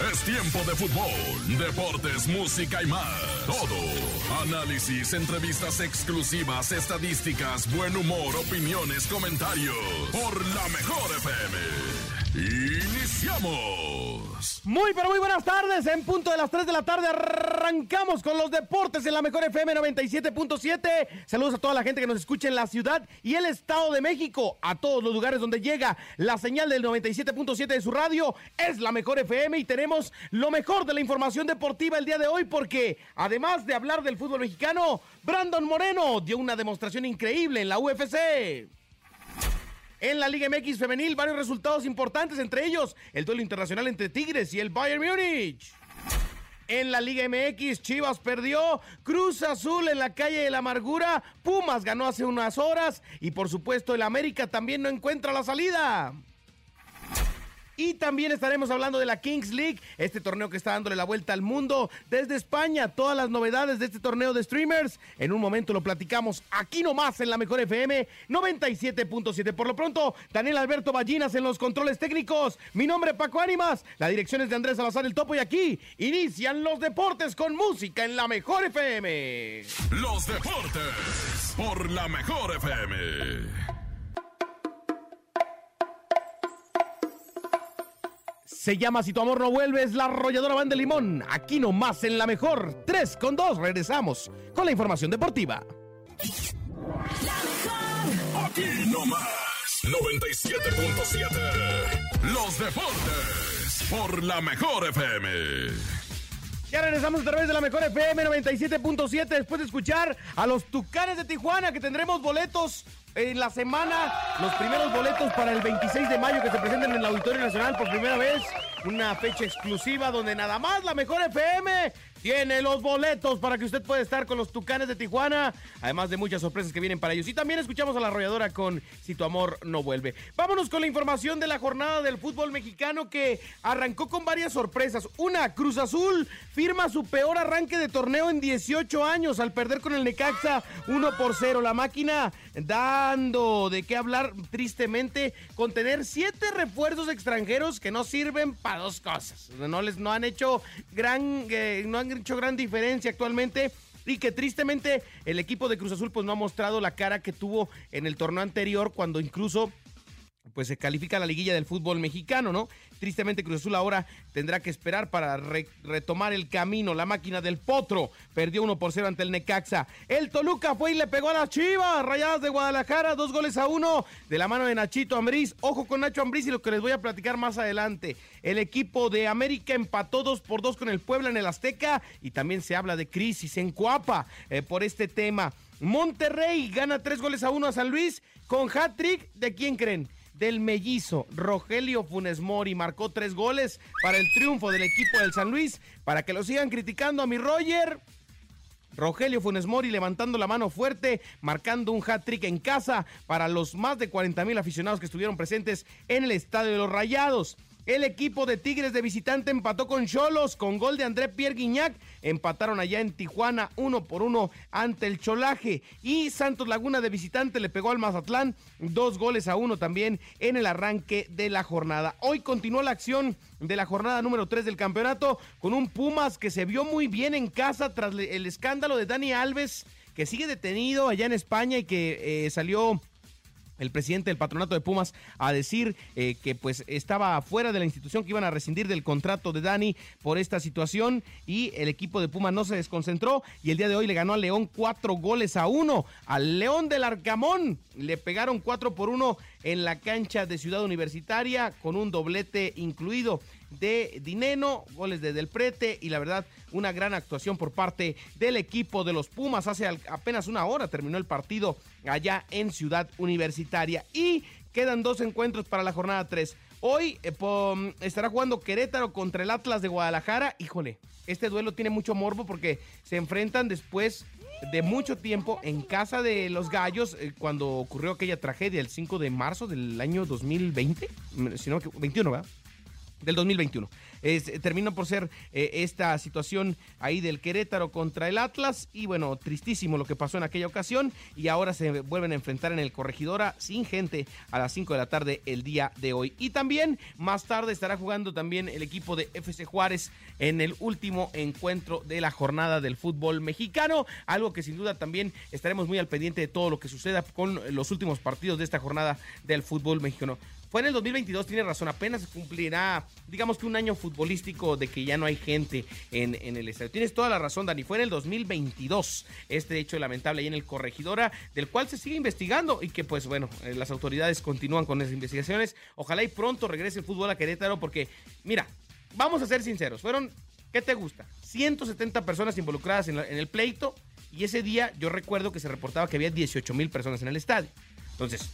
Es tiempo de fútbol, deportes, música y más. Todo. Análisis, entrevistas exclusivas, estadísticas, buen humor, opiniones, comentarios. Por la mejor FM. Iniciamos. Muy, pero muy buenas tardes. En punto de las 3 de la tarde arrancamos con los deportes en la mejor FM 97.7. Saludos a toda la gente que nos escucha en la ciudad y el Estado de México. A todos los lugares donde llega la señal del 97.7 de su radio. Es la mejor FM y tenemos lo mejor de la información deportiva el día de hoy porque además de hablar del fútbol mexicano, Brandon Moreno dio una demostración increíble en la UFC. En la Liga MX femenil, varios resultados importantes, entre ellos el duelo internacional entre Tigres y el Bayern Múnich. En la Liga MX, Chivas perdió, Cruz Azul en la calle de la amargura, Pumas ganó hace unas horas y por supuesto el América también no encuentra la salida. Y también estaremos hablando de la Kings League, este torneo que está dándole la vuelta al mundo desde España. Todas las novedades de este torneo de streamers. En un momento lo platicamos aquí nomás en la Mejor FM 97.7. Por lo pronto, Daniel Alberto Ballinas en los controles técnicos. Mi nombre es Paco Ánimas. La dirección es de Andrés Salazar el Topo y aquí inician los deportes con música en la Mejor FM. Los deportes por la mejor FM. Se llama Si tu amor no vuelve, es la arrolladora Van de Limón. Aquí nomás en la mejor. 3 con 2. Regresamos con la información deportiva. Aquí nomás 97.7. Los deportes por la mejor FM. Ya regresamos a través de la mejor FM 97.7 después de escuchar a los Tucanes de Tijuana que tendremos boletos en la semana, los primeros boletos para el 26 de mayo que se presenten en el Auditorio Nacional por primera vez. Una fecha exclusiva donde nada más la mejor FM tiene los boletos para que usted pueda estar con los Tucanes de Tijuana, además de muchas sorpresas que vienen para ellos. Y también escuchamos a la arrolladora con Si tu amor no vuelve. Vámonos con la información de la jornada del fútbol mexicano que arrancó con varias sorpresas. Una, Cruz Azul firma su peor arranque de torneo en 18 años al perder con el Necaxa 1 por 0. La máquina dando de qué hablar tristemente con tener siete refuerzos extranjeros que no sirven para dos cosas. No les no han hecho gran eh, hecho gran diferencia actualmente y que tristemente el equipo de Cruz Azul pues no ha mostrado la cara que tuvo en el torneo anterior cuando incluso pues se califica la liguilla del fútbol mexicano, ¿no? Tristemente Cruz Azul ahora tendrá que esperar para retomar el camino. La máquina del Potro perdió 1 por 0 ante el Necaxa. El Toluca fue y le pegó a las Chivas, Rayadas de Guadalajara, dos goles a uno de la mano de Nachito Ambriz. Ojo con Nacho Ambriz y lo que les voy a platicar más adelante. El equipo de América empató 2 por 2 con el Puebla en el Azteca y también se habla de crisis en Cuapa eh, por este tema. Monterrey gana 3 goles a 1 a San Luis con hat-trick de quién creen? Del mellizo Rogelio Funes Mori marcó tres goles para el triunfo del equipo del San Luis. Para que lo sigan criticando a mi Roger, Rogelio Funes Mori levantando la mano fuerte, marcando un hat-trick en casa para los más de 40 mil aficionados que estuvieron presentes en el Estadio de los Rayados. El equipo de Tigres de visitante empató con Cholos con gol de André Pierre Guignac. Empataron allá en Tijuana uno por uno ante el Cholaje. Y Santos Laguna de visitante le pegó al Mazatlán dos goles a uno también en el arranque de la jornada. Hoy continuó la acción de la jornada número 3 del campeonato con un Pumas que se vio muy bien en casa tras el escándalo de Dani Alves que sigue detenido allá en España y que eh, salió el presidente del patronato de Pumas a decir eh, que pues estaba fuera de la institución, que iban a rescindir del contrato de Dani por esta situación y el equipo de Pumas no se desconcentró y el día de hoy le ganó a León cuatro goles a uno. Al León del Arcamón le pegaron cuatro por uno en la cancha de Ciudad Universitaria con un doblete incluido de Dineno, goles de Del Prete y la verdad una gran actuación por parte del equipo de los Pumas. Hace apenas una hora terminó el partido allá en Ciudad Universitaria y quedan dos encuentros para la jornada 3. Hoy eh, estará jugando Querétaro contra el Atlas de Guadalajara. Híjole, este duelo tiene mucho morbo porque se enfrentan después de mucho tiempo en casa de los Gallos eh, cuando ocurrió aquella tragedia el 5 de marzo del año 2020, si no, 21, ¿verdad? Del 2021. Es, eh, terminó por ser eh, esta situación ahí del Querétaro contra el Atlas y bueno, tristísimo lo que pasó en aquella ocasión y ahora se vuelven a enfrentar en el Corregidora sin gente a las 5 de la tarde el día de hoy. Y también más tarde estará jugando también el equipo de FC Juárez en el último encuentro de la jornada del fútbol mexicano, algo que sin duda también estaremos muy al pendiente de todo lo que suceda con los últimos partidos de esta jornada del fútbol mexicano. Fue en el 2022, tiene razón, apenas cumplirá, digamos que un año futbolístico de que ya no hay gente en, el estadio. Tienes toda la razón, Dani, fue en el 2022 este hecho lamentable ahí en el Corregidora, del cual se sigue investigando y que pues bueno, eh, las autoridades continúan con esas investigaciones. Ojalá y pronto regrese el fútbol a Querétaro porque, mira, vamos a ser sinceros, fueron, ¿qué te gusta? 170 personas involucradas en, en el pleito y ese día yo recuerdo que se reportaba que había 18 mil personas en el estadio. Entonces,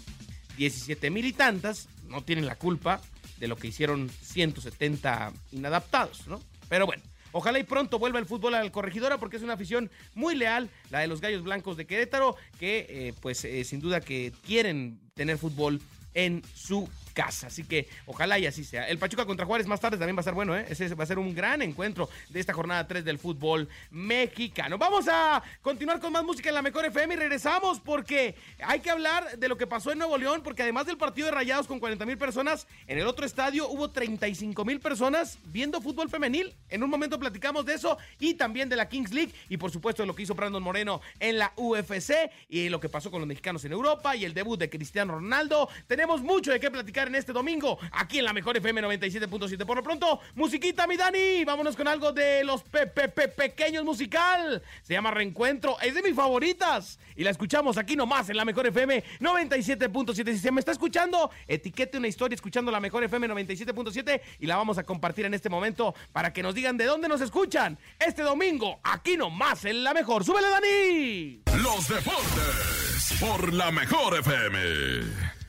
17 mil y tantas no tienen la culpa de lo que hicieron 170 inadaptados, ¿no? Pero bueno, ojalá y pronto vuelva el fútbol al corregidora porque es una afición muy leal, la de los Gallos Blancos de Querétaro, que eh, pues eh, sin duda que quieren tener fútbol en su casa. Así que ojalá y así sea. El Pachuca contra Juárez más tarde también va a ser bueno, ¿eh? Ese va a ser un gran encuentro de esta jornada 3 del fútbol mexicano. Vamos a continuar con más música en la Mejor FM y regresamos porque hay que hablar de lo que pasó en Nuevo León, porque además del partido de Rayados con 40 mil personas, en el otro estadio hubo 35 mil personas viendo fútbol femenil. En un momento platicamos de eso y también de la Kings League y por supuesto de lo que hizo Brandon Moreno en la UFC y lo que pasó con los mexicanos en Europa y el debut de Cristiano Ronaldo. Tenemos mucho de qué platicar en este domingo aquí en la mejor FM 97.7. Por lo pronto, musiquita, mi Dani. Vámonos con algo de los PPP pequeños musical. Se llama Reencuentro. Es de mis favoritas. Y la escuchamos aquí nomás en la mejor FM 97.7. Si se me está escuchando, etiquete una historia escuchando la mejor FM 97.7 y la vamos a compartir en este momento para que nos digan de dónde nos escuchan. Este domingo, aquí nomás en la mejor. ¡Súbele, Dani! Los deportes por la mejor FM.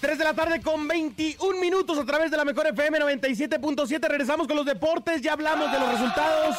3 de la tarde con 21 minutos a través de la mejor FM 97.7. Regresamos con los deportes. Ya hablamos de los resultados.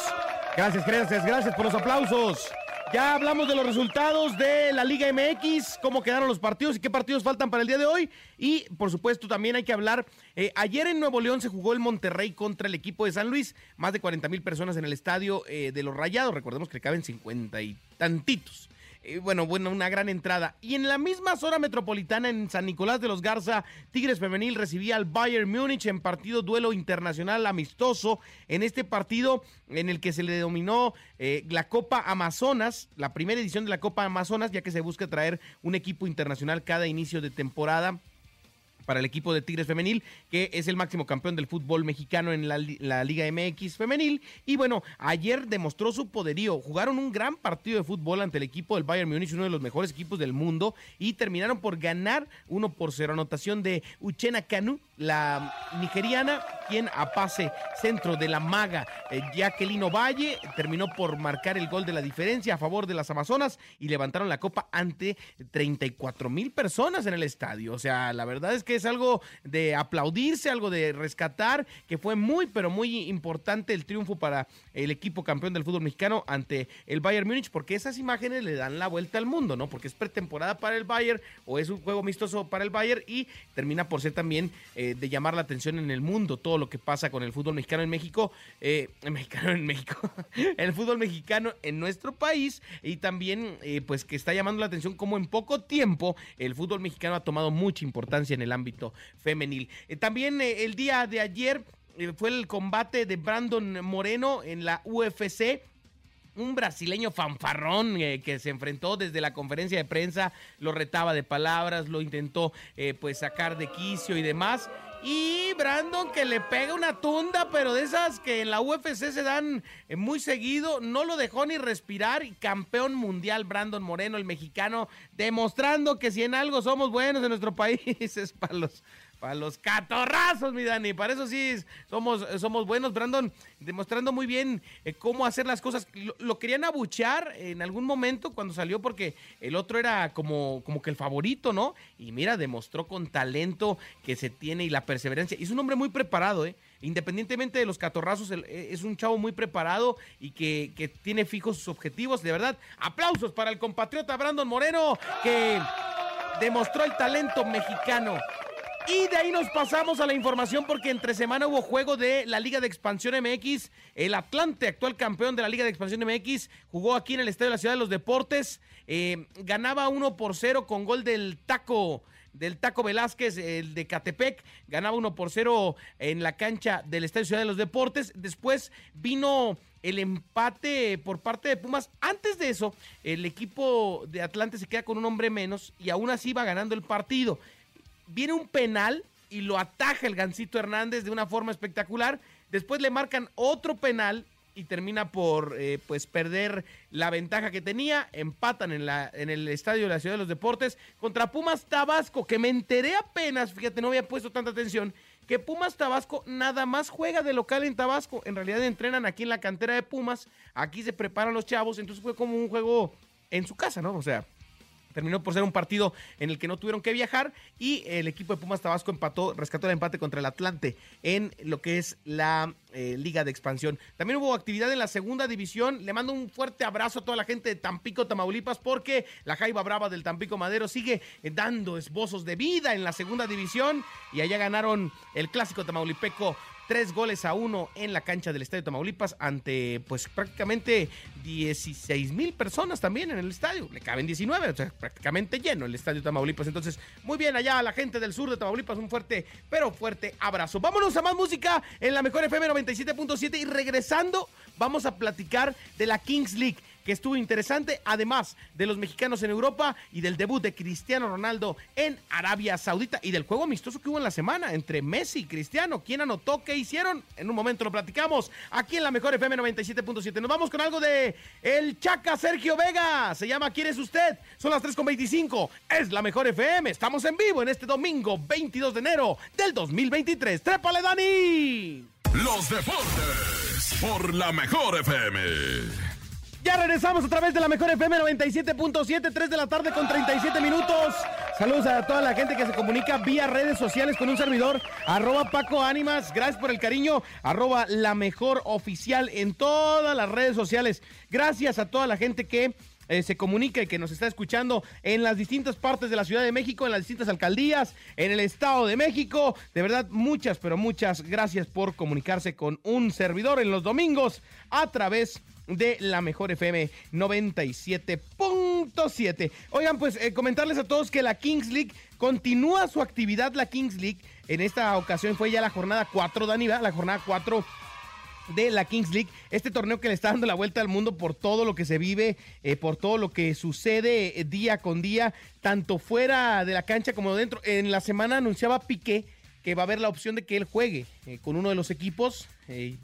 Gracias, gracias, gracias por los aplausos. Ya hablamos de los resultados de la Liga MX, cómo quedaron los partidos y qué partidos faltan para el día de hoy. Y por supuesto también hay que hablar, eh, ayer en Nuevo León se jugó el Monterrey contra el equipo de San Luis, más de 40 mil personas en el estadio eh, de los Rayados, recordemos que caben 50 y tantitos. Eh, bueno, bueno, una gran entrada. Y en la misma zona metropolitana, en San Nicolás de los Garza, Tigres Femenil recibía al Bayern Múnich en partido duelo internacional amistoso. En este partido en el que se le denominó eh, la Copa Amazonas, la primera edición de la Copa Amazonas, ya que se busca traer un equipo internacional cada inicio de temporada para el equipo de Tigres Femenil, que es el máximo campeón del fútbol mexicano en la, Liga MX Femenil. Y bueno, ayer demostró su poderío. Jugaron un gran partido de fútbol ante el equipo del Bayern Múnich, uno de los mejores equipos del mundo, y terminaron por ganar uno por cero. Anotación de Uchena Kanu, la nigeriana, quien a pase centro de la maga eh, Jacqueline Valle terminó por marcar el gol de la diferencia a favor de las Amazonas y levantaron la copa ante 34 mil personas en el estadio. O sea, la verdad es que es algo de aplaudirse, algo de rescatar, que fue muy, pero muy importante el triunfo para el equipo campeón del fútbol mexicano ante el Bayern Múnich, porque esas imágenes le dan la vuelta al mundo, ¿no? Porque es pretemporada para el Bayern o es un juego amistoso para el Bayern y termina por ser también eh, de llamar la atención en el mundo todo lo que pasa con el fútbol mexicano en México, eh, mexicano en México, el fútbol mexicano en nuestro país y también eh, pues que está llamando la atención como en poco tiempo el fútbol mexicano ha tomado mucha importancia en el ámbito femenil. Eh, también eh, el día de ayer eh, fue el combate de Brandon Moreno en la UFC un brasileño fanfarrón que se enfrentó desde la conferencia de prensa, lo retaba de palabras, lo intentó pues sacar de quicio y demás. Y Brandon que le pega una tunda, pero de esas que en la UFC se dan muy seguido, no lo dejó ni respirar. Y campeón mundial Brandon Moreno, el mexicano, demostrando que si en algo somos buenos en nuestro país es para los para los catorrazos, mi Dani. Para eso sí somos, somos buenos. Brandon demostrando muy bien eh, cómo hacer las cosas. Lo, querían abuchear en algún momento cuando salió porque el otro era como, como que el favorito, ¿no? Y mira, demostró con talento que se tiene y la perseverancia. Y es un hombre muy preparado, ¿eh? Independientemente de los catorrazos, eh, es un chavo muy preparado y que, que tiene fijos sus objetivos. De verdad, aplausos para el compatriota Brandon Moreno que demostró el talento mexicano Y de ahí nos pasamos a la información porque entre semana hubo juego de la Liga de Expansión MX. El Atlante, actual campeón de la Liga de Expansión MX, jugó aquí en el Estadio de la Ciudad de los Deportes. Eh, ganaba 1 por 0 con gol del Taco del Taco Velázquez, el de Catepec, ganaba 1 por 0 en la cancha del Estadio Ciudad de los Deportes. Después vino el empate por parte de Pumas. Antes de eso, el equipo de Atlante se queda con un hombre menos y aún así va ganando el partido. Viene un penal y lo ataja el Gancito Hernández de una forma espectacular. Después le marcan otro penal y termina por eh, pues perder la ventaja que tenía. Empatan en, la, en el estadio de la Ciudad de los Deportes contra Pumas Tabasco, que me enteré apenas, fíjate, no había puesto tanta atención, que Pumas Tabasco nada más juega de local en Tabasco. En realidad entrenan aquí en la cantera de Pumas, aquí se preparan los chavos, entonces fue como un juego en su casa, ¿no? O sea, Terminó por ser un partido en el que no tuvieron que viajar y el equipo de Pumas Tabasco empató, rescató el empate contra el Atlante en lo que es la eh, Liga de Expansión. También hubo actividad en la segunda división. Le mando un fuerte abrazo a toda la gente de Tampico, Tamaulipas, porque la Jaiba Brava del Tampico Madero sigue eh, dando esbozos de vida en la segunda división y allá ganaron el clásico tamaulipeco tres goles a uno en la cancha del Estadio Tamaulipas ante pues prácticamente 16 mil personas también en el estadio. Le caben 19, o sea, prácticamente lleno el Estadio Tamaulipas. Entonces, muy bien allá a la gente del sur de Tamaulipas, un fuerte, pero fuerte abrazo. Vámonos a más música en la mejor FM 97.7 y regresando vamos a platicar de la Kings League que estuvo interesante, además de los mexicanos en Europa y del debut de Cristiano Ronaldo en Arabia Saudita y del juego amistoso que hubo en la semana entre Messi y Cristiano. ¿Quién anotó? ¿Qué hicieron? En un momento lo platicamos aquí en la mejor FM 97.7. Nos vamos con algo de el Chaca Sergio Vega. Se llama ¿Quién es usted? Son las 3.25. Es la mejor FM. Estamos en vivo en este domingo 22 de enero del 2023. ¡Trépale, Dani! Los deportes por la mejor FM. Ya regresamos a través de la mejor FM 97.7, 3 de la tarde con 37 minutos. Saludos a toda la gente que se comunica vía redes sociales con un servidor, arroba Paco Ánimas. Gracias por el cariño, arroba la mejor oficial en todas las redes sociales. Gracias a toda la gente que eh, se comunica y que nos está escuchando en las distintas partes de la Ciudad de México, en las distintas alcaldías, en el Estado de México. De verdad, muchas, pero muchas gracias por comunicarse con un servidor en los domingos a través de la mejor FM 97.7. Oigan, pues eh, comentarles a todos que la Kings League continúa su actividad, la Kings League. En esta ocasión fue ya la jornada 4, Daniva, la jornada 4 de la Kings League, este torneo que le está dando la vuelta al mundo por todo lo que se vive, eh, por todo lo que sucede eh, día con día, tanto fuera de la cancha como dentro. En la semana anunciaba Piqué que va a haber la opción de que él juegue con uno de los equipos,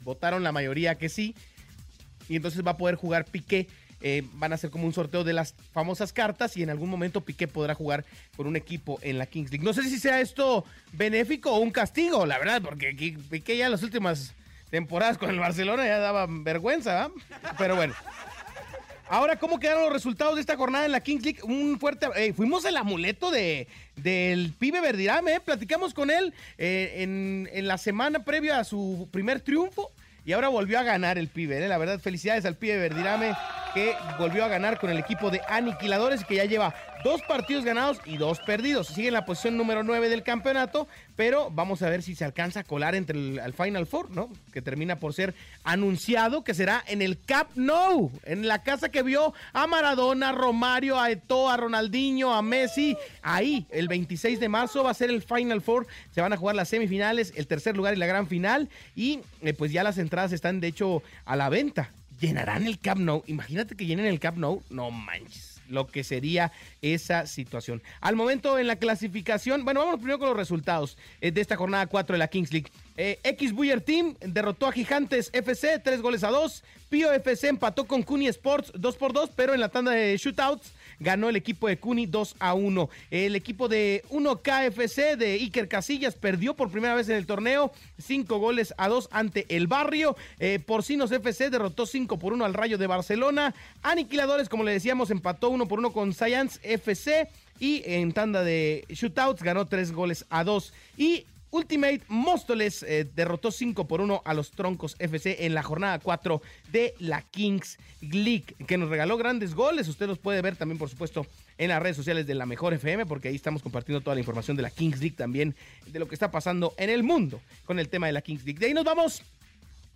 votaron la mayoría que sí, y entonces va a poder jugar Piqué. Eh, van a hacer como un sorteo de las famosas cartas y en algún momento Piqué podrá jugar con un equipo en la Kings League. No sé si sea esto benéfico o un castigo, la verdad, porque Piqué ya las últimas temporadas con el Barcelona ya daba vergüenza, pero bueno. Ahora, ¿cómo quedaron los resultados de esta jornada en la Kings League? Un fuerte. Eh, fuimos el amuleto de, del pibe Verdirame, ¿eh? platicamos con él en, en la semana previa a su primer triunfo y ahora volvió a ganar el pibe. ¿eh? La verdad, felicidades al pibe Verdirame que volvió a ganar con el equipo de Aniquiladores y que ya lleva dos partidos ganados y dos perdidos. Sigue en la posición número 9 del campeonato, pero vamos a ver si se alcanza a colar entre el Final Four, ¿no? Que termina por ser anunciado que será en el Cap Nou, en la casa que vio a Maradona, Romario, a Eto'o, a Ronaldinho, a Messi. Ahí, el 26 de marzo va a ser el Final Four. Se van a jugar las semifinales, el tercer lugar y la gran final. Y eh, pues ya las entradas están de hecho a la venta llenarán el Camp Nou. Imagínate que llenen el Camp Nou. No manches lo que sería esa situación. Al momento en la clasificación, bueno, vamos primero con los resultados eh, de esta jornada 4 de la Kings League. Eh, X Buyer Team derrotó a Gigantes FC 3 goles a 2. Pio FC empató con Cuni Sports 2 por 2, pero en la tanda de shootouts ganó el equipo de Cuni 2 a 1. El equipo de 1KFC de Iker Casillas perdió por primera vez en el torneo 5 goles a 2 ante el Barrio. Eh, Porcinos FC derrotó 5 por 1 al Rayo de Barcelona. Aniquiladores, como le decíamos, empató 1 por 1 con Science FC y en tanda de shootouts ganó 3 goles a 2. Y Ultimate Móstoles eh, derrotó 5 por 1 a los Troncos FC en la jornada 4 de la Kings League, que nos regaló grandes goles. Usted los puede ver también, por supuesto, en las redes sociales de la Mejor FM, porque ahí estamos compartiendo toda la información de la Kings League también, de lo que está pasando en el mundo con el tema de la Kings League. De ahí nos vamos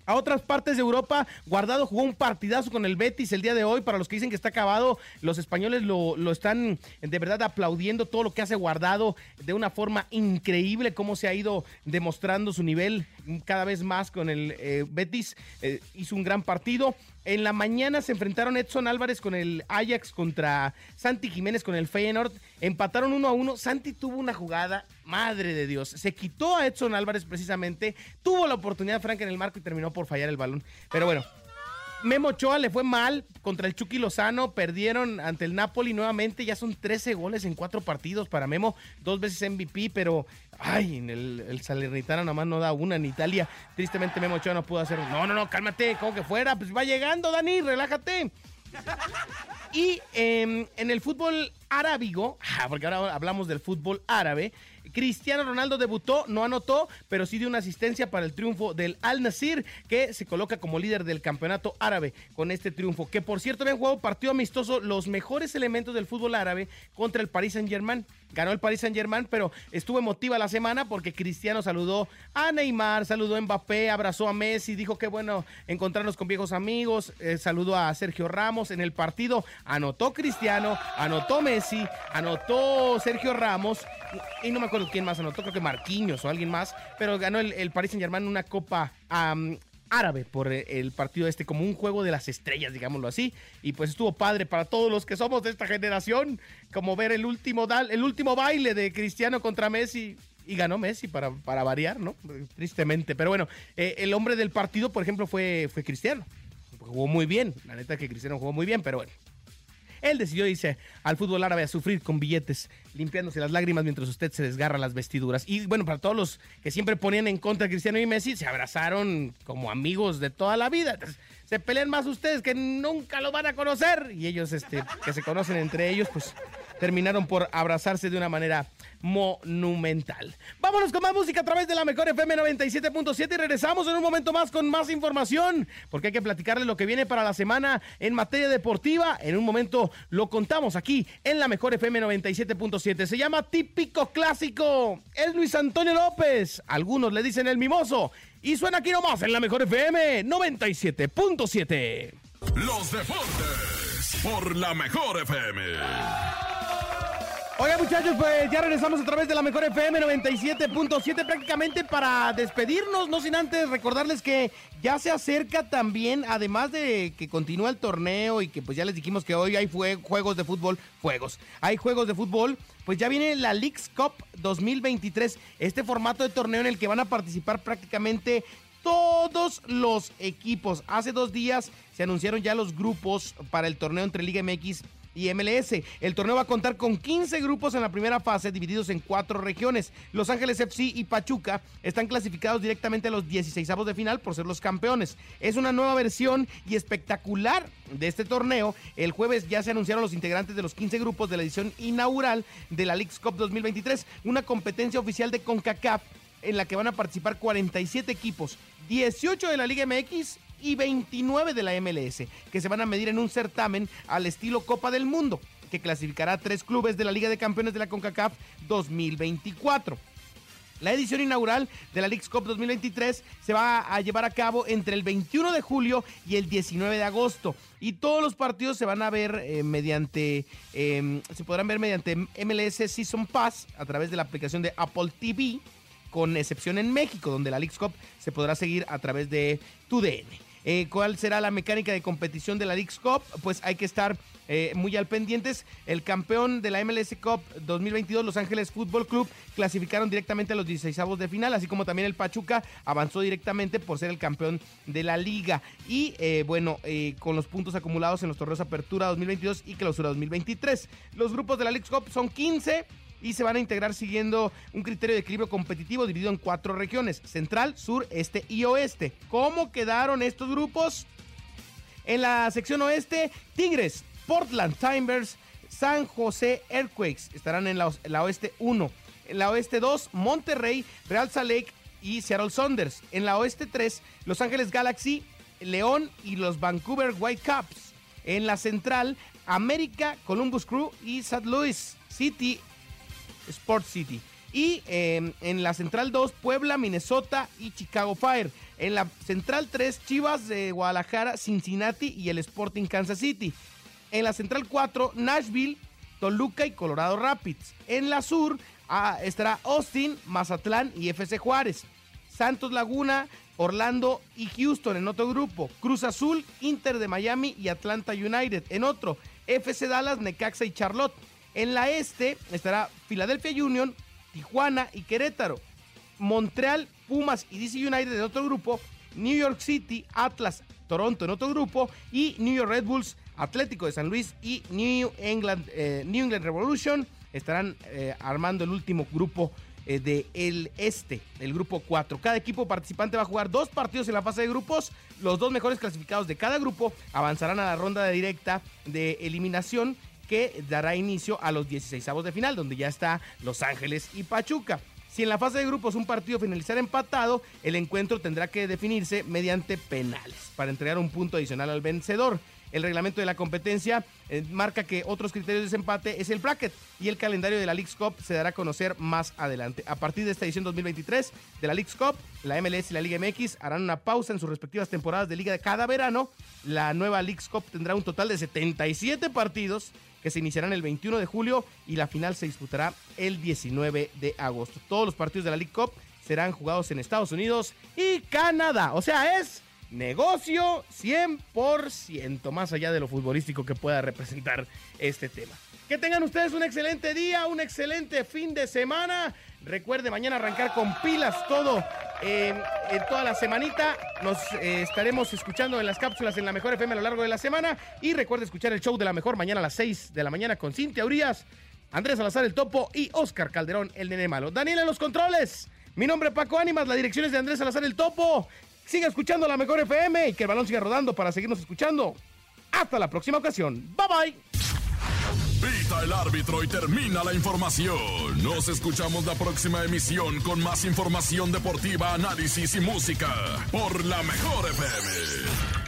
a otras partes de Europa. Guardado jugó un partidazo con el Betis el día de hoy. Para los que dicen que está acabado, los españoles lo, están de verdad aplaudiendo todo lo que hace Guardado de una forma increíble, cómo se ha ido demostrando su nivel cada vez más con el eh, Betis. Eh, hizo un gran partido. En la mañana se enfrentaron Edson Álvarez con el Ajax contra Santi Jiménez con el Feyenoord. Empataron uno a uno. Santi tuvo una jugada, madre de Dios. Se quitó a Edson Álvarez precisamente. Tuvo la oportunidad Frank en el marco y terminó por fallar el balón. Pero bueno, Memo Ochoa le fue mal contra el Chucky Lozano, perdieron ante el Napoli nuevamente, ya son 13 goles en cuatro partidos para Memo, dos veces MVP, pero ay, el, el Salernitana nomás no da una en Italia. Tristemente Memo Ochoa no pudo hacer. No, no, no, cálmate, como que fuera, pues va llegando, Dani, relájate. Y em, en el fútbol arábigo, porque ahora hablamos del fútbol árabe, Cristiano Ronaldo debutó, no anotó, pero sí dio una asistencia para el triunfo del Al Nasir, que se coloca como líder del campeonato árabe con este triunfo. Que por cierto, habían jugado partido amistoso los mejores elementos del fútbol árabe contra el Paris Saint-Germain. Ganó el Paris Saint-Germain, pero estuvo emotiva la semana porque Cristiano saludó a Neymar, saludó a Mbappé, abrazó a Messi, dijo que bueno encontrarnos con viejos amigos, eh, saludó a Sergio Ramos en el partido. Anotó Cristiano, anotó Messi, anotó Sergio Ramos y no me acuerdo quién más anotó, creo que Marquinhos o alguien más, pero ganó el, el Paris Saint Germain una copa árabe por el partido este, como un juego de las estrellas, digámoslo así. Y pues estuvo padre para todos los que somos de esta generación, como ver el último, el último baile de Cristiano contra Messi. Y ganó Messi para, para variar, ¿no? Tristemente. Pero bueno, eh, el hombre del partido, por ejemplo, fue, fue Cristiano. Jugó muy bien. La neta que Cristiano jugó muy bien, pero bueno. Él decidió irse al fútbol árabe a sufrir con billetes, limpiándose las lágrimas mientras usted se desgarra las vestiduras. Y bueno, para todos los que siempre ponían en contra a Cristiano y Messi, se abrazaron como amigos de toda la vida. Se pelean más ustedes que nunca lo van a conocer. Y ellos, este, que se conocen entre ellos, pues terminaron por abrazarse de una manera monumental. Vámonos con más música a través de la mejor FM 97.7 y regresamos en un momento más con más información, porque hay que platicarle lo que viene para la semana en materia deportiva. En un momento lo contamos aquí en la mejor FM 97.7. Se llama Típico Clásico. Es Luis Antonio López. Algunos le dicen el mimoso. Y suena aquí nomás en la mejor FM 97.7. Los deportes por la mejor FM. Oiga muchachos, pues ya regresamos a través de la mejor FM 97.7 prácticamente para despedirnos, no sin antes recordarles que ya se acerca también, además de que continúa el torneo y que pues ya les dijimos que hoy hay juegos de fútbol, juegos, hay juegos de fútbol, pues ya viene la Leagues Cup 2023, este formato de torneo en el que van a participar prácticamente todos los equipos. Hace dos días se anunciaron ya los grupos para el torneo entre Liga MX y MLS. El torneo va a contar con 15 grupos en la primera fase, divididos en cuatro regiones. Los Ángeles FC y Pachuca están clasificados directamente a los 16 de final por ser los campeones. Es una nueva versión y espectacular de este torneo. El jueves ya se anunciaron los integrantes de los 15 grupos de la edición inaugural de la League's Cup 2023, una competencia oficial de CONCACAF en la que van a participar 47 equipos, 18 de la Liga MX y 29 de la MLS, que se van a medir en un certamen al estilo Copa del Mundo, que clasificará a tres clubes de la Liga de Campeones de la CONCACAF 2024. La edición inaugural de la League's Cup 2023 se va a llevar a cabo entre el 21 de julio y el 19 de agosto. Y todos los partidos se van a ver eh, mediante, em, se podrán ver mediante MLS Season Pass a través de la aplicación de Apple TV, con excepción en México, donde la League's Cup se podrá seguir a través de TUDN. Eh, cuál será la mecánica de competición de la Leagues Cup, pues hay que estar eh, muy al pendientes. El campeón de la MLS Cup 2022, Los Ángeles Fútbol Club, clasificaron directamente a los 16 de final, así como también el Pachuca avanzó directamente por ser el campeón de la liga. Y eh, bueno, con los puntos acumulados en los torneos Apertura 2022 y Clausura 2023. Los grupos de la Leagues Cup son 15 y se van a integrar siguiendo un criterio de equilibrio competitivo dividido en cuatro regiones, central, sur, este y oeste. ¿Cómo quedaron estos grupos? En la sección oeste, Tigres, Portland Timbers, San José Earthquakes estarán en la, oeste 1. En la oeste 2, Monterrey, Real Salt Lake y Seattle Saunders. En la oeste 3, Los Ángeles Galaxy, León y los Vancouver Whitecaps. En la central, América, Columbus Crew y St. Louis City, Sports City. Y em, en la central 2, Puebla, Minnesota y Chicago Fire. En la central 3, Chivas de Guadalajara, Cincinnati y el Sporting Kansas City. En la central 4, Nashville, Toluca y Colorado Rapids. En la sur ah, estará Austin, Mazatlán y FC Juárez. Santos Laguna, Orlando y Houston en otro grupo. Cruz Azul, Inter de Miami y Atlanta United en otro. FC Dallas, Necaxa y Charlotte. En la este estará Philadelphia Union, Tijuana y Querétaro. Montreal, Pumas y DC United en otro grupo. New York City, Atlas, Toronto en otro grupo. Y New York Red Bulls, Atlético de San Luis y New England, eh, New England Revolution estarán eh, armando el último grupo eh, del este, el grupo 4. Cada equipo participante va a jugar dos partidos en la fase de grupos. Los dos mejores clasificados de cada grupo avanzarán a la ronda de directa de eliminación que dará inicio a los 16 de final, donde ya está Los Ángeles y Pachuca. Si en la fase de grupos un partido finalizará empatado, el encuentro tendrá que definirse mediante penales para entregar un punto adicional al vencedor. El reglamento de la competencia eh, marca que otros criterios de desempate es el bracket y el calendario de la League's Cup se dará a conocer más adelante. A partir de esta edición 2023 de la League's Cup, la MLS y la Liga MX harán una pausa en sus respectivas temporadas de liga de cada verano. La nueva League's Cup tendrá un total de 77 partidos que se iniciarán el 21 de julio y la final se disputará el 19 de agosto. Todos los partidos de la League Cup serán jugados en Estados Unidos y Canadá. O sea, es negocio 100%, más allá de lo futbolístico que pueda representar este tema. Que tengan ustedes un excelente día, un excelente fin de semana. Recuerde mañana arrancar con pilas todo en toda la semanita. Nos eh, estaremos escuchando en las cápsulas en la Mejor FM a lo largo de la semana. Y recuerde escuchar el show de la Mejor mañana a las 6 de la mañana con Cintia Urias, Andrés Salazar el Topo y Oscar Calderón el Nene Malo. Daniel en los controles. Mi nombre es Paco Ánimas, la dirección es de Andrés Salazar el Topo. Siga escuchando la Mejor FM y que el balón siga rodando para seguirnos escuchando. Hasta la próxima ocasión. Bye bye. Pita el árbitro y termina la información. Nos escuchamos la próxima emisión con más información deportiva, análisis y música por la Mejor FM.